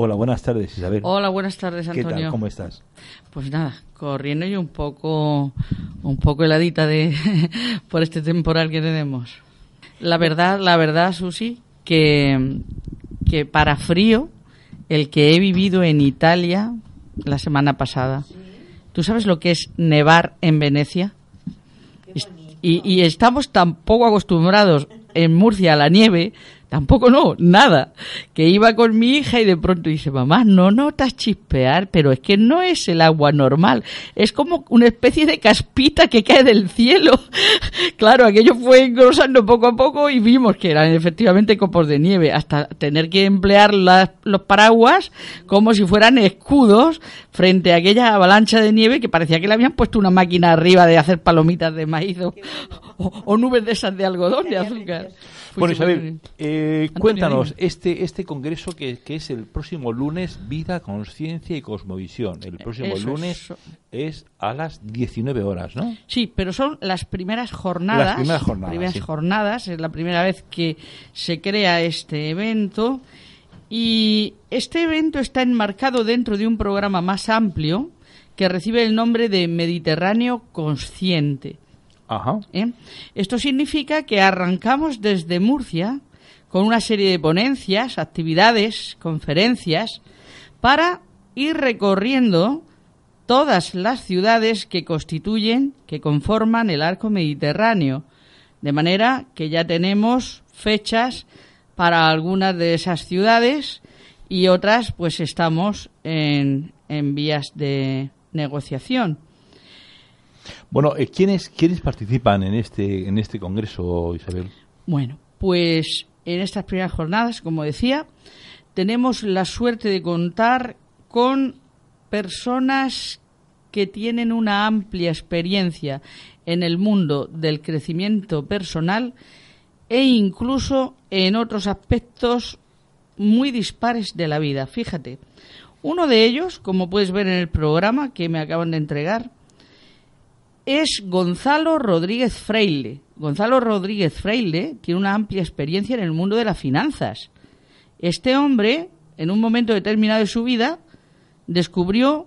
Hola, buenas tardes, Isabel. Hola, buenas tardes, Antonio. ¿Qué tal? ¿Cómo estás? Pues nada, corriendo y un poco, un poco heladita de por este temporal que tenemos. La verdad, la verdad, Susi, que, que para frío, el que he vivido en Italia la semana pasada. ¿Tú sabes lo que es nevar en Venecia? Y, y estamos tan poco acostumbrados en Murcia a la nieve Tampoco no, nada. Que iba con mi hija y de pronto dice, mamá, no notas chispear, pero es que no es el agua normal, es como una especie de caspita que cae del cielo. claro, aquello fue engrosando poco a poco y vimos que eran efectivamente copos de nieve, hasta tener que emplear los paraguas como si fueran escudos frente a aquella avalancha de nieve que parecía que le habían puesto una máquina arriba de hacer palomitas de maíz o, o nubes de esas de algodón, de azúcar. Bueno, Isabel, eh, cuéntanos, este, este congreso que, que, es el próximo lunes, Vida, Conciencia y Cosmovisión. El próximo lunes es. a las 19 horas, ¿no? Sí, pero son las primeras jornadas. Las primeras jornadas. Primeras jornadas, es la primera vez que se crea este evento. Y este evento está enmarcado dentro de un programa más amplio que recibe el nombre de Mediterráneo Consciente. ¿Eh? Esto significa que arrancamos desde Murcia con una serie de ponencias, actividades, conferencias, para ir recorriendo todas las ciudades que constituyen, que conforman el arco mediterráneo. De manera que ya tenemos fechas para algunas de esas ciudades y otras pues estamos en, en vías de negociación. Bueno, eh, ¿quiénes, ¿quiénes participan en este, en este congreso, Isabel? Bueno, pues en estas primeras jornadas, como decía, tenemos la suerte de contar con personas que tienen una amplia experiencia en el mundo del crecimiento personal e incluso en otros aspectos muy dispares de la vida. Fíjate, uno de ellos, como puedes ver en el programa que me acaban de entregar, es Gonzalo Rodríguez Freile. Gonzalo Rodríguez Freile tiene una amplia experiencia en el mundo de las finanzas. Este hombre, en un momento determinado de su vida, descubrió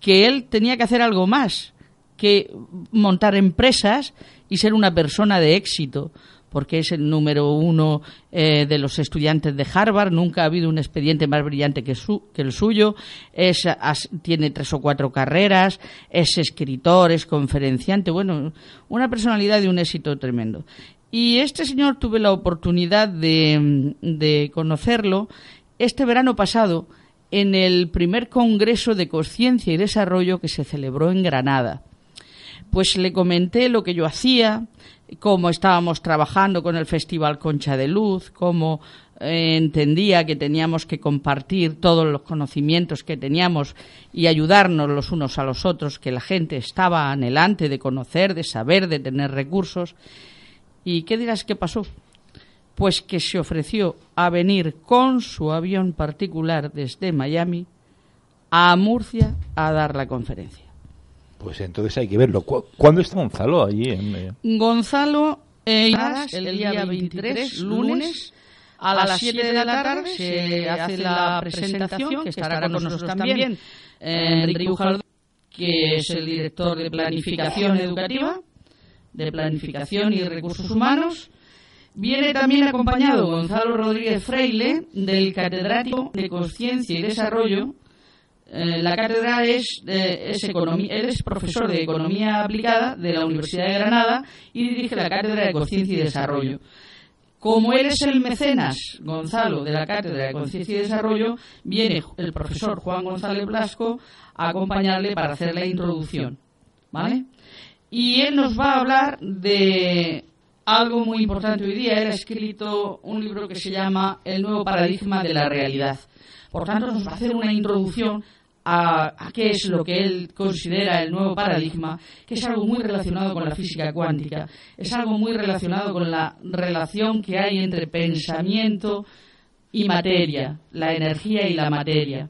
que él tenía que hacer algo más que montar empresas y ser una persona de éxito porque es el número uno eh, de los estudiantes de Harvard, nunca ha habido un expediente más brillante que, el suyo, tiene tres o cuatro carreras, es escritor, es conferenciante, bueno, una personalidad de un éxito tremendo. Y este señor tuve la oportunidad de conocerlo este verano pasado en el primer Congreso de Conciencia y Desarrollo que se celebró en Granada. Pues le comenté lo que yo hacía, cómo estábamos trabajando con el Festival Concha de Luz, cómo eh, entendía que teníamos que compartir todos los conocimientos que teníamos y ayudarnos los unos a los otros, que la gente estaba anhelante de conocer, de saber, de tener recursos. ¿Y qué dirás que pasó? Pues que se ofreció a venir con su avión particular desde Miami a Murcia a dar la conferencia. Pues entonces hay que verlo. ¿Cuándo está Gonzalo allí? En... Eh? Gonzalo eh, el día 23, lunes, a las 7 de la tarde se hace la presentación, que estará con nosotros también Enrique Bujaldón, que es el director de Planificación Educativa, de Planificación y Recursos Humanos. Viene también acompañado Gonzalo Rodríguez Freile, del catedrático de Conciencia y Desarrollo eh, la cátedra es, es economía, él es profesor de Economía Aplicada de la Universidad de Granada y dirige la Cátedra de Conciencia y Desarrollo. Como él es el mecenas, Gonzalo, de la Cátedra de Conciencia y Desarrollo, viene el profesor Juan González Blasco a acompañarle para hacer la introducción. ¿Vale? Y él nos va a hablar de algo muy importante hoy día. Él ha escrito un libro que se llama El nuevo paradigma de la realidad. Por tanto, nos va a hacer una introducción a, qué es lo que él considera el nuevo paradigma, que es algo muy relacionado con la física cuántica, es algo muy relacionado con la relación que hay entre pensamiento y materia, la energía y la materia.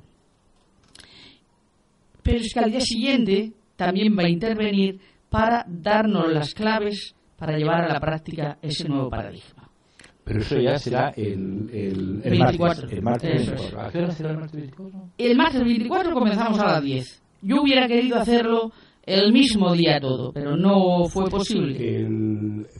Pero es que al día siguiente también va a intervenir para darnos las claves para llevar a la práctica ese nuevo paradigma. Pero eso ya será el, el, el, martes, el martes 24. ¿A qué hora será el martes 24? El martes 24 comenzamos a las 10. Yo hubiera querido hacerlo el mismo día todo, pero no fue posible.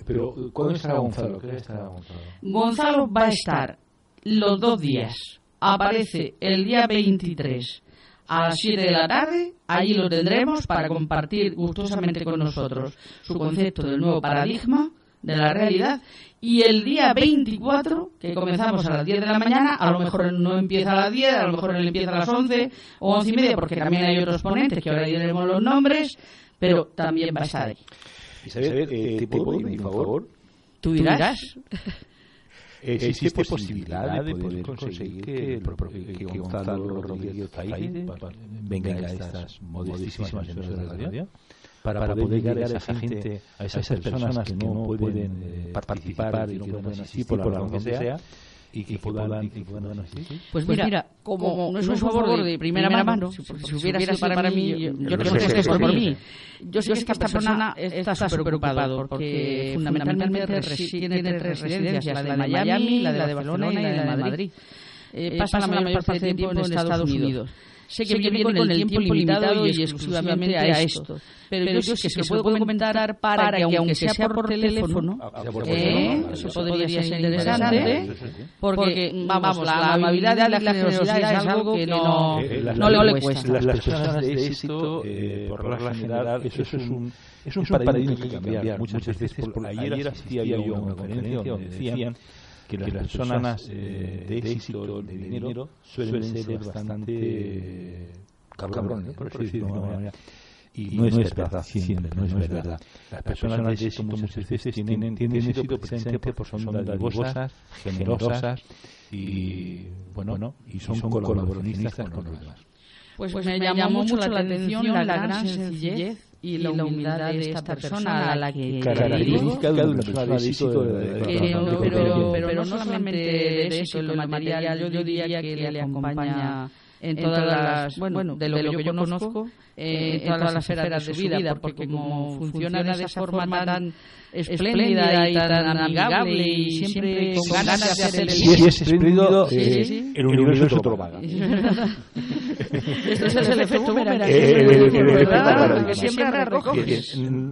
pero ¿cuándo estará Gonzalo? ¿Qué estará Gonzalo? Gonzalo va a estar los dos días. Aparece el día 23 a las 7 de la tarde. Allí lo tendremos para compartir gustosamente con nosotros su concepto del nuevo paradigma de la realidad. Y el día 24, que comenzamos a las 10 de la mañana, a lo mejor no empieza a las 10, a lo mejor él empieza a las 11 o 11 y media, porque también hay otros ponentes que ahora diremos los nombres, pero también va a estar ahí. Isabel, eh, ¿te puedo pedir un favor? Tú dirás. ¿Existe posibilidad de poder conseguir que, que Gonzalo Rodríguez Zaire venga a estas modestísimas emisoras de radio? Para, para, poder llegar a esa gente, a esas, personas que no pueden eh, participar y que no pueden asistir por la razón que sea, y que, puedan, y que puedan asistir. Pues mira, como, no es un favor de primera mano, si, si hubiera sido para mí, yo, yo creo que es por mí. Yo sé que esta persona está súper preocupado porque fundamentalmente tiene tres residencias, la de Miami, la de Barcelona y la de Madrid. Eh, pasa la mayor parte del tiempo en Estados Unidos sé que, viene, con, el tiempo limitado y exclusivamente a esto. Pero, yo creo que se lo puedo comentar para que, aunque sea por teléfono, eh, eso podría ser interesante, porque, vamos, la amabilidad y la generosidad es algo que no, no le cuesta. Las personas de éxito, por la general, eso es un es un paradigma que cambiar. Muchas veces, ayer asistía yo a una conferencia donde decían que las, personas eh, de éxito, de dinero, suelen, ser bastante cabrones, por decirlo de alguna manera. Y no, es verdad, siempre, no es verdad. Las personas de éxito muchas veces tienen, tienen éxito precisamente porque son dadivosas, generosas y, bueno, y son, colaboracionistas con los demás. Pues, pues me, llamó mucho la atención la gran sencillez y la humildad de esta persona a la que característica de una persona de éxito pero, pero, no solamente de eso, lo material, yo diría que le acompaña en todas las, bueno, de lo, que yo conozco, eh, en todas las esferas de su vida, porque como funciona de esa forma tan espléndida y tan amigable y siempre con ganas de hacer el bien. Si es espléndido, eh, el universo te lo paga. Esto es el efecto boomerang. Que siempre recoge.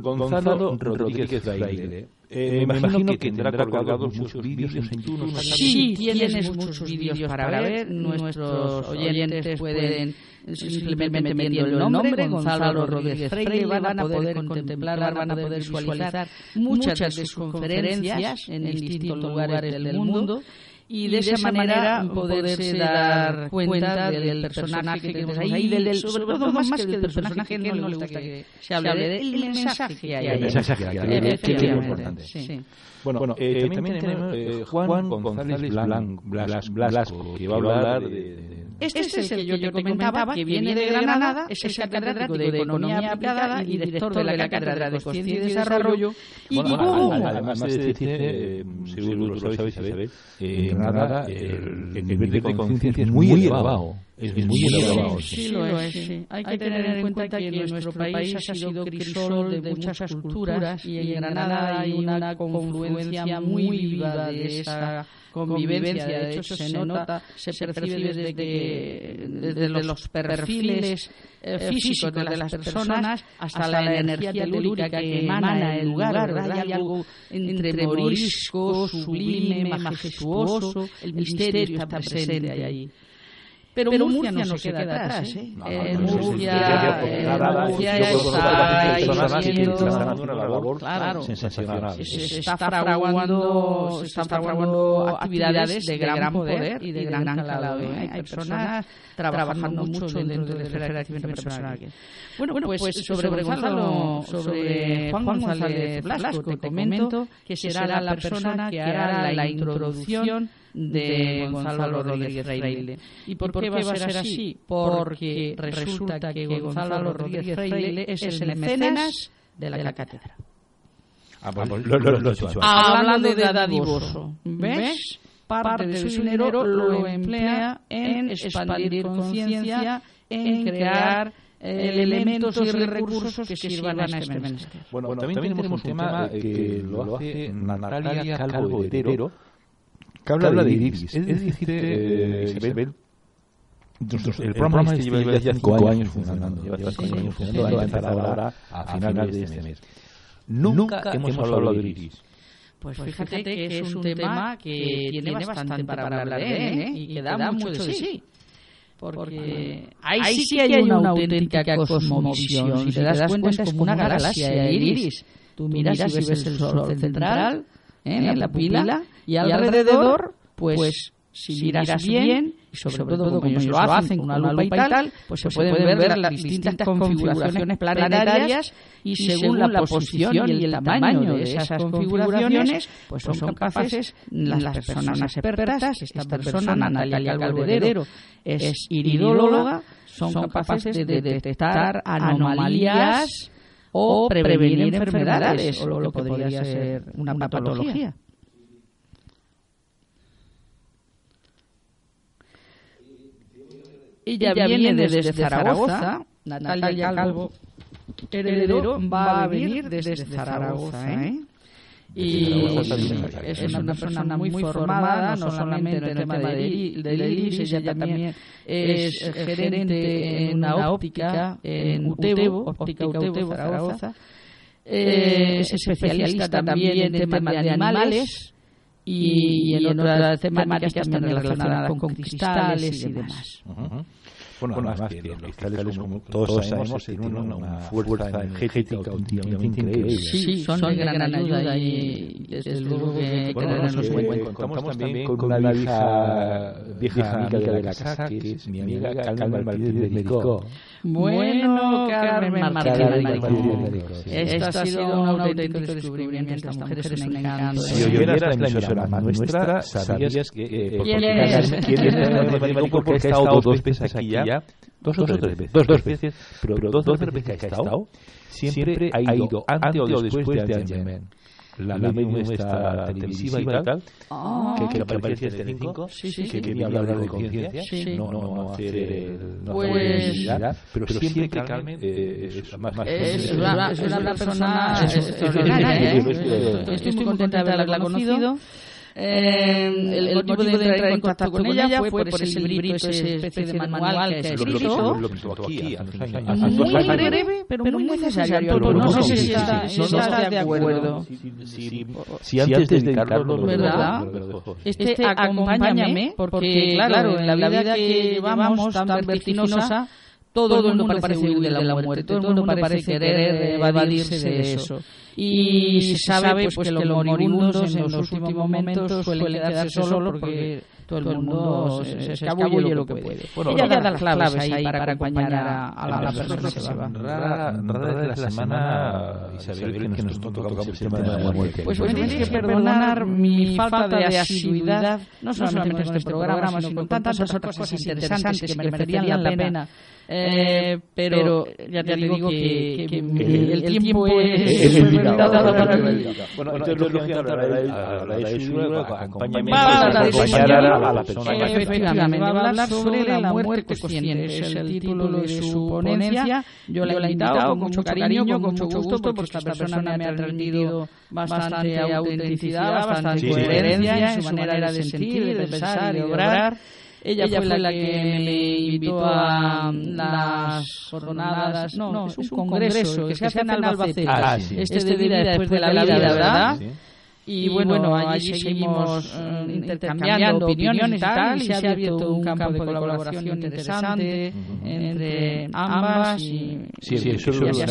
Gonzalo Rodríguez Baile eh, me imagino que tendrá colgados muchos vídeos en YouTube. Sí, tienes muchos vídeos para ver. Nuestros oyentes pueden simplemente metiendo el nombre, Gonzalo Rodríguez Freire, van a poder contemplar, van a poder visualizar muchas de sus conferencias en distintos lugares del mundo y de, esa manera poderse dar cuenta del personaje que tenemos ahí, del, sobre todo más que del personaje que no le gusta que se hable del mensaje que hay. El mensaje que hay, que es importante. Bueno, bueno eh, eh, también tenemos eh, Juan González Blasco, que va a hablar de este, este, es el que yo te comentaba, que viene de Granada, es el catedrático de Economía Aplicada y director de la Cátedra de Conciencia y Desarrollo. Y además de decirte, seguro lo sabéis, Isabel, en Granada el nivel de conciencia es muy elevado. Es muy elevado. Sí, lo es. Hay que tener en cuenta que nuestro país ha sido crisol de muchas culturas y en Granada hay una confluencia muy viva de esa convivencia. De hecho, se nota, se percibe desde, que, desde los perfiles eh, físicos de las personas hasta la energía telúrica que emana el lugar. Hay algo entre morisco, sublime, majestuoso. El misterio está presente allí. Pero, pero Murcia, Murcia, no se queda atrás, ¿eh? No, eh, no, Murcia, Murcia está haciendo una labor claro, sensacional. Se está fraguando, se están fraguando actividades de gran poder y de gran calado. ¿eh? Hay personas trabajando mucho dentro del crecimiento personal. Bueno, bueno, pues, pues sobre Gonzalo, sobre Juan González Blasco, te comento que será la persona que hará la introducción de Gonzalo Rodríguez Freile. ¿Y por, qué va a ser así? Porque resulta que Gonzalo Rodríguez Freile es el mecenas de la cátedra. Ah, pues, lo, lo, lo, Hablando de dadivoso, ¿ves? Parte de su dinero lo emplea en expandir conciencia, en crear elementos y recursos que sirvan a este, este menester. Bueno, bueno también, tenemos un tema que lo hace Natalia Calvo Herrero, que habla de iris. Es decir, eh, Isabel, el programa este lleva ya cinco años funcionando. Lleva cinco años funcionando. Va a empezar ahora a finales de este mes. Nunca hemos hablado de iris. Pues fíjate que es un tema que tiene bastante para hablar de él ¿eh? y que da mucho de sí. Porque ahí sí que hay una auténtica cosmovisión. Si te das cuenta es como una galaxia, el iris. Tú miras y ves el sol central ¿eh? En la pupila y alrededor, pues, pues si miras bien, y sobre, todo, como ellos lo hacen con una lupa y tal, pues, se pueden ver las distintas configuraciones planetarias y según la posición y el tamaño de esas configuraciones, pues son capaces las personas expertas, esta persona, Natalia Calvedero, es iridóloga, son capaces de detectar anomalías o prevenir enfermedades o lo que podría ser una patología. Ella, viene desde, Zaragoza, Natalia Calvo, heredero, va a venir desde, Zaragoza, ¿eh? ¿Eh? Y es una persona muy formada, no solamente en el tema de IRIS, ella también es gerente en una óptica en Utebo, óptica Utebo, Zaragoza. Eh, es especialista también en temas de animales y, en otras temáticas también relacionadas con cristales y demás. Bueno, además, que los cristales, como todos sabemos, tienen una, fuerza energética últimamente increíble. Sí, son, de gran, ayuda y desde luego que. Contamos también con una vieja, vieja amiga de la casa, que es mi amiga Carmen Martínez de Médico. Bueno, Carmen Martínez de Esto ha sido un auténtico descubrimiento. Esta mujer es un encanto. Si oyeras la emisora nuestra, sabías que... ¿Quién es? ¿Quién es? Porque ha estado dos veces aquí ya dos, o tres veces, dos, dos veces, pero dos, dos veces que ha estado, siempre ha ido antes o después de Angelman la, la medium esta televisiva y tal, oh. que, que, que aparece en Telecinco, sí, sí, que quería hablar de conciencia, sí. no, no, no hacer el, no pues, publicidad, pero, pero siempre que Carmen eh, es, más, una, es una persona extraordinaria. Estoy muy contenta de haberla conocido. Eh, el, el, motivo de entrar en contacto con ella fue por ese librito, esa especie de manual que ha escrito. Muy breve, pero muy necesario. No sé si estás de acuerdo. Si antes de dedicarlo, ¿verdad? Este acompáñame, porque claro, en la vida que llevamos tan vertiginosa, todo, el mundo parece huir de la muerte, todo el mundo parece querer evadirse de eso. Y se sabe pues, pues, que los moribundos en los últimos momentos suelen quedarse solos porque todo el mundo se, se escabulle lo que puede. Bueno, Ella da las claves ahí para acompañar a, a la, persona que se va. Rara, rara de la semana, Isabel, que nos tocamos el tema de la muerte. Pues me tenéis que perdonar mi falta de asiduidad, no solamente con este programa, sino con tantas otras cosas interesantes que merecerían la pena eh, pero, ya te, digo que, que, que el, tiempo es, es limitado. Bueno, entonces lógicamente hablaré de su acompáñame a acompañar a la persona. Efectivamente, va a hablar sobre la muerte consciente. Es el título de su ponencia. Yo la he invitado con mucho cariño, con mucho gusto, porque esta persona me ha transmitido bastante autenticidad, bastante coherencia en su manera de sentir, de pensar y de obrar. Ella, Ella fue, la que me invitó a las jornadas, no, no es un congreso que se hace en Albacete, ah, sí. este, este de vida después de la vida, ¿verdad? Sí. Y, bueno, allí seguimos uh, intercambiando opiniones y tal, y se ha abierto un campo de colaboración interesante entre ambas. Y, sí, sí, eso es lo que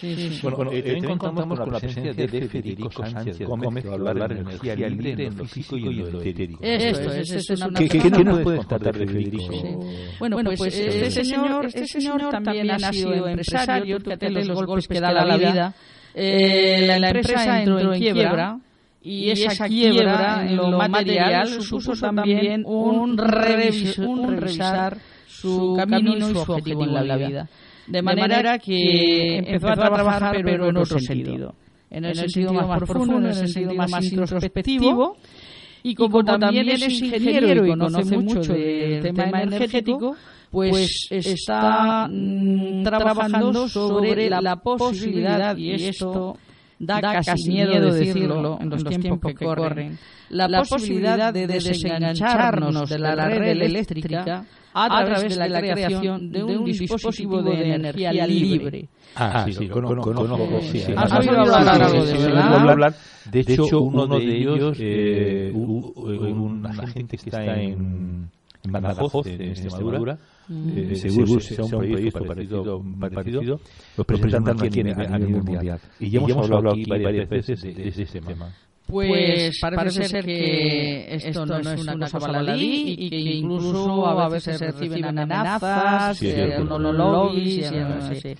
Sí, Bueno, eh, contamos con la presencia de Federico Sánchez Gómez, que va a hablar de energía libre en lo físico y en lo etérico. Esto es, esto es una ¿Qué, nos puedes contar de Federico? Bueno, pues este señor, este señor también ha sido empresario, fíjate los golpes que da la vida eh, la, empresa entró en quiebra y esa quiebra en lo material supuso también un, revisar su camino y su objetivo en la vida. De manera que empezó a trabajar pero en otro sentido. En el sentido más profundo, en el sentido más introspectivo. Y como también es ingeniero y conoce mucho del tema energético, pues, pues está mm, mm, trabajando sobre la posibilidad, y esto da casi miedo decirlo en los tiempos que corren, la posibilidad de desengancharnos de la red eléctrica a través de la creación de un dispositivo de energía libre. Ah, sí, sí, conozco. ¿Has oído hablar algo de eso? De hecho, uno de ellos, eh, una gente que está en Badajoz, en Extremadura, eh, seguro, sea un proyecto parecido, parecido, lo presentan aquí a nivel mundial. Y ya hemos hablado aquí varias veces de, ese tema. Pues parece ser que esto no es una cosa baladí y que incluso a veces se reciben amenazas, monologues y así.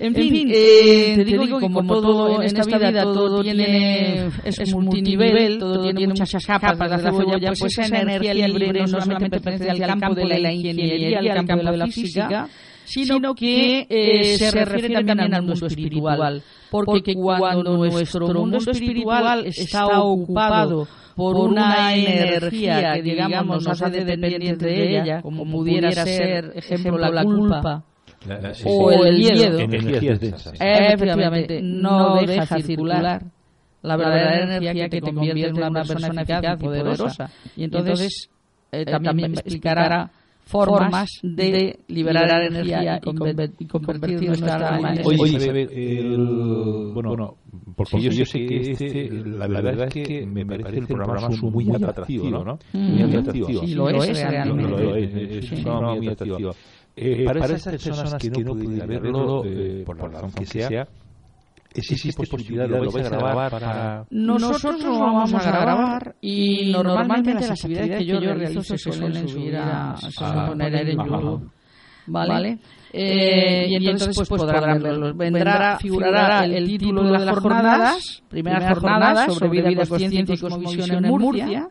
En fin, eh, te digo que como todo en esta vida todo tiene es multinivel, todo tiene muchas capas de la cebolla, pues, pues esa energía libre no solamente pertenece al campo de la ingeniería, al campo de la física, sino que eh, se refiere también al mundo espiritual, porque cuando nuestro mundo espiritual está ocupado por una energía que digamos nos hace dependientes de ella, como pudiera ser, ejemplo, la culpa, o el miedo. Energías densas. Efectivamente, no deja circular la verdadera energía que te convierte en una persona eficaz y poderosa. Y entonces eh, también explicará formas de liberar energía y convertir nuestra alma en Oye, el, bueno, porque yo, sé que este, la verdad es que me parece el programa muy atractivo, ¿no? Muy atractivo. Sí, lo es realmente. Es un programa muy atractivo. Eh, para, para, esas personas, que no pudieran verlo, eh, por la razón que sea, existe posibilidad de lo vais a grabar para... Nosotros lo vamos a grabar y normalmente las actividades que yo realizo se suelen subir a, a poner en YouTube. ¿Vale? Eh, y entonces pues, pues podrán verlo. Vendrá, figurará el título de las jornadas, primeras jornadas sobre vida, consciencia y cosmovisión en Murcia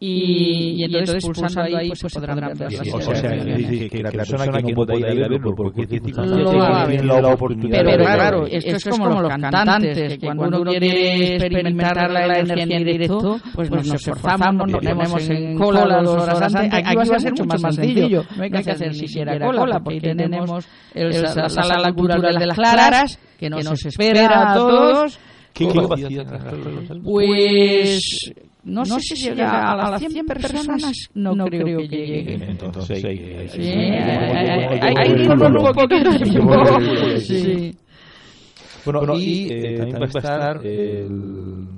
y, y, entonces, pulsando, ahí pues, pues podrán ver las O sea, que, la persona que no puede ir a verlo porque lo va a ver la oportunidad pero claro esto es como los cantantes que cuando uno quiere experimentar la energía en directo pues nos esforzamos nos ponemos en cola dos horas antes. aquí va a ser mucho más sencillo. no hay que hacer ni siquiera cola porque tenemos la sala cultural de las claras que nos espera a todos ¿Qué capacidad Pues no, sé si llega a las 100 personas, no, creo, que llegue. Entonces, hay que ir un poquito Sí. Bueno, y eh, también va a estar el...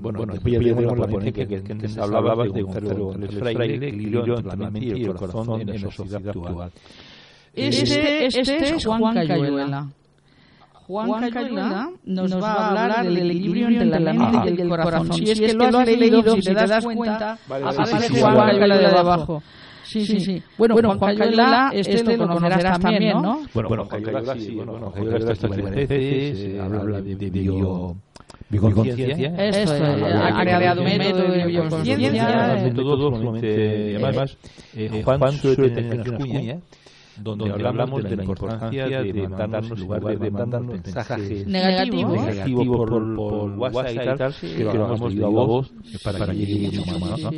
Bueno, después ya tenemos la ponencia que, que antes hablabas de Gonzalo Fraile, el equilibrio entre la mente y el corazón en la sociedad actual. Este, este es Juan Cayuela. Juan Cayuela nos, va a hablar del equilibrio entre la mente y el corazón. Si es que lo has leído, si te das cuenta, aparece Juan Cayuela de abajo. Sí, sí, sí. Bueno, bueno Juan Cayuela, este, este lo conocerás también, ¿no? Bueno, bueno Juan Cayuela sí, bueno, Juan Cayuela está estudiando veces, habla de bio... Bioconciencia. Esto, ha creado un método de bioconciencia. Método sumamente... Además, Juan suele tener unas cuñas donde, hablamos de la importancia de mandarnos, en lugar de mandarnos mensajes negativos, negativos por, por, WhatsApp y tal, que lo hagamos viva voz para que llegue mucho más, ¿no?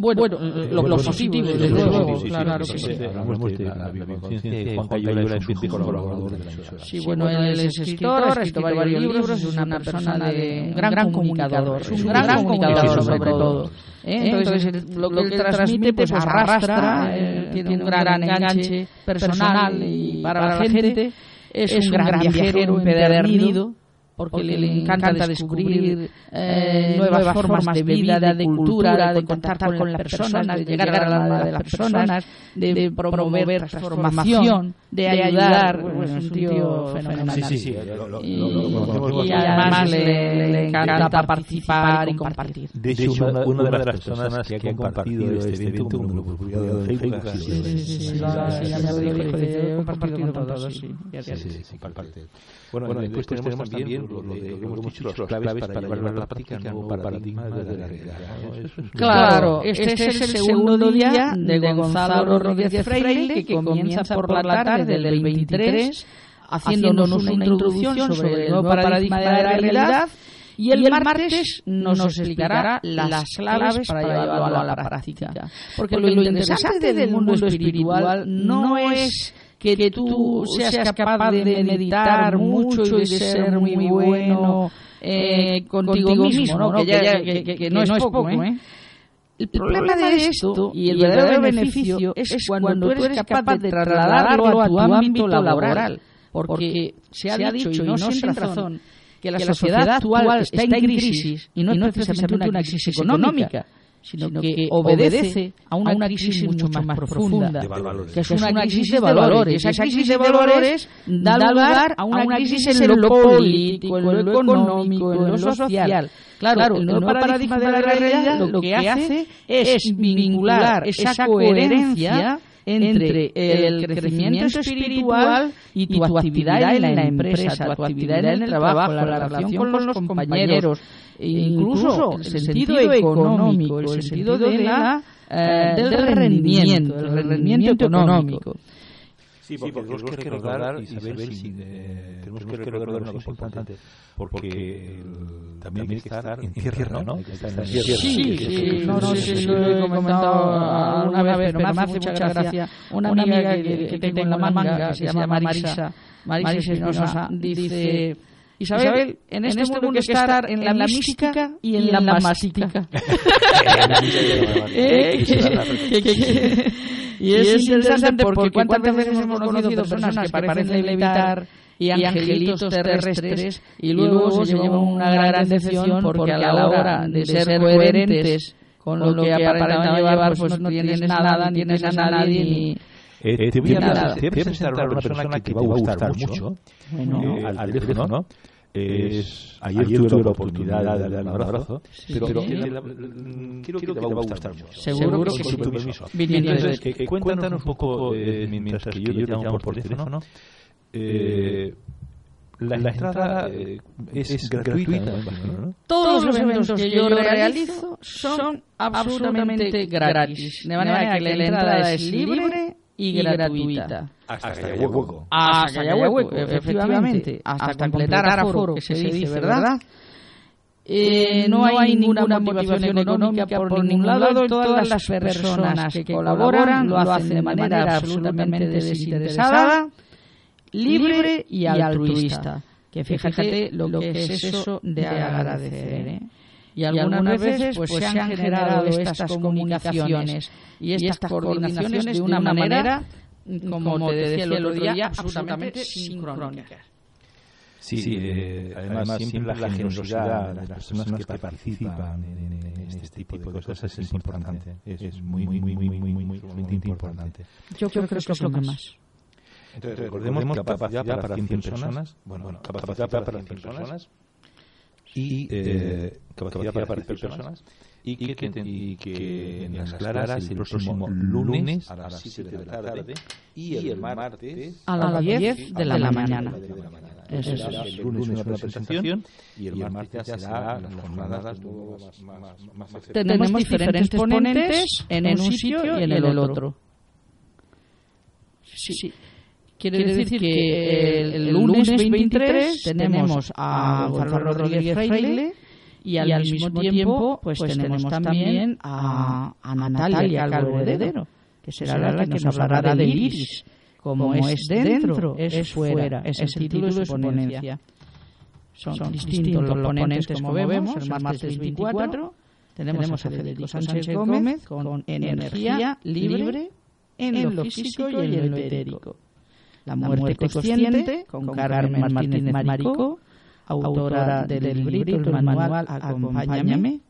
Bueno, bueno lo, lo, positivo, desde luego, claro que sí. Hablamos de la bioconciencia Juan Cayuela es un colaborador de la emisora. Sí, bueno, él es escritor, ha escrito varios libros, es una persona de un gran comunicador, un gran comunicador sobre todo. Entonces, lo que él transmite pues arrastra, tiene un gran enganche personal y para la gente es un gran viajero empedernido porque, le, encanta, descubrir eh, nuevas, formas de vida, de, cultura, de contactar con las personas, de llegar a la alma de las personas, de, promover transformación, de ayudar. es un tío fenomenal. Sí, sí, y, además le, encanta participar y compartir. De hecho, una, una de las personas que ha compartido este evento, un grupo de Facebook, sí, sí, sí, compartido con todos, sí. Sí, sí, Bueno, después tenemos también lo, de, hemos dicho, las claves para llevar a la práctica nuevo paradigma de la realidad. Claro, este, es el segundo día de Gonzalo Rodríguez Freire, que comienza por la tarde del 23, haciéndonos una introducción sobre el nuevo paradigma de la realidad, y el, martes nos, explicará las claves para llevarlo a la práctica. Porque lo interesante del mundo espiritual no es que tú seas capaz de meditar mucho y de ser muy bueno eh, contigo mismo, ¿no? Que, ya, que, no, es poco, ¿eh? ¿eh? El problema de esto y el verdadero beneficio es cuando tú eres capaz de trasladarlo a tu ámbito laboral, porque se ha dicho y no sin razón que la sociedad actual está en crisis y no es precisamente una crisis económica sino, que, obedece a una, crisis mucho más, profunda, que es una crisis de valores. Esa crisis de valores da lugar a una crisis en lo político, en lo económico, en lo social. Claro, el nuevo paradigma de la realidad lo que hace es vincular esa coherencia entre el crecimiento espiritual y tu actividad en la empresa, tu actividad en el trabajo, la relación con los compañeros, e incluso el sentido económico, el sentido de la, eh, del rendimiento, el rendimiento económico. Sí, porque, tenemos que recordar, Isabel, si, eh, tenemos que recordar una cosa importante, porque también hay que estar en tierra, ¿no? Sí, sí, sí, no, no, sí, lo he comentado una vez, pero me hace mucha gracia. Una amiga que, tengo en la manga, se llama Marisa, Marisa Espinosa, dice... Isabel, en este, este mundo hay que estar en la, mística y en, la, mastica. Y es, interesante porque cuántas veces hemos conocido personas que parecen levitar y angelitos terrestres y luego se llevan una gran decepción porque a la hora de ser coherentes con lo que aparentan llevar pues, pues no tienes nada, ni tienes a nadie ni... Eh, te, voy a, presentar a una persona que te va a gustar mucho, eh, al teléfono, es, ayer, tuve la oportunidad de darle un abrazo, pero, quiero que te va a gustar mucho. Seguro, que sí. Tu permiso. Entonces, eh, cuéntanos un poco, eh, mientras que yo te llamo por teléfono, eh, la, la, entrada eh, es, es, gratuita. ¿no? Todos los eventos que yo realizo son absolutamente gratis. De manera que la entrada es libre y gratuita. Hasta que haya hueco. Hasta que haya hueco, efectivamente. Hasta completar aforo, que se dice, ¿verdad? Eh, no, hay ninguna motivación económica por ningún lado. Todas las personas que colaboran lo hacen de manera absolutamente desinteresada, libre y altruista. Que fíjate lo que es eso de agradecer. ¿eh? Y algunas veces pues, pues se han generado estas comunicaciones y estas coordinaciones de una manera, como te decía el otro día, absolutamente sincrónicas. Sí, sí eh, además, siempre la generosidad de las personas que participan en, este tipo de cosas es importante. Es, muy, muy, muy, muy, muy, muy, muy importante. Yo creo que es lo que más. Entonces, recordemos que capacidad para 100 personas, bueno, capacidad para 100 personas y eh, capacidad para 100 personas y que, que, y que en las claras el próximo lunes a las 7 de la tarde y el martes a las 10 de la mañana. Eso es. El lunes una presentación y el martes ya será las jornadas más, más, Tenemos diferentes ponentes en un sitio y en el otro. Sí. Quiere decir que el, lunes 23 tenemos a Gonzalo Rodríguez Freile y al, mismo tiempo pues, pues tenemos también a, a Natalia Calvo Heredero, que será la que nos hablará del iris. Como es dentro, es fuera, es el título de su ponencia. Son, distintos los ponentes, como vemos, el martes 24 tenemos a Federico Sánchez Gómez con energía libre en lo físico y en lo etérico la muerte, consciente, con Carmen Martínez Marico, autora del librito, el manual Acompáñame,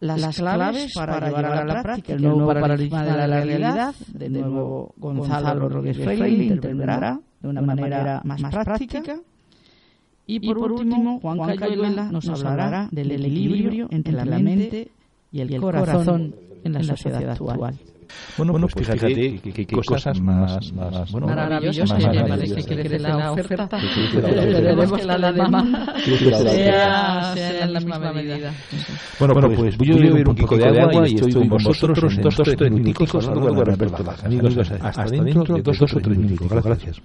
las, claves para, llevar a la práctica el nuevo paradigma de la realidad, de nuevo Gonzalo Rodríguez Freire intervendrá de una manera más práctica. Y por, último, Juan Cayuela nos hablará del equilibrio entre la mente y el corazón en la sociedad actual. Bueno, bueno pues, pues fíjate, que, que, cosas más, más, bueno, maravillosas, más maravillosas. que crece la oferta, esperemos que la demanda sea, sea en la misma medida. Bueno, bueno pues, pues voy a beber un poquito de agua y estoy con vosotros en dos o tres minuticos Amigos, hasta dentro de dos o tres minutos. Gracias.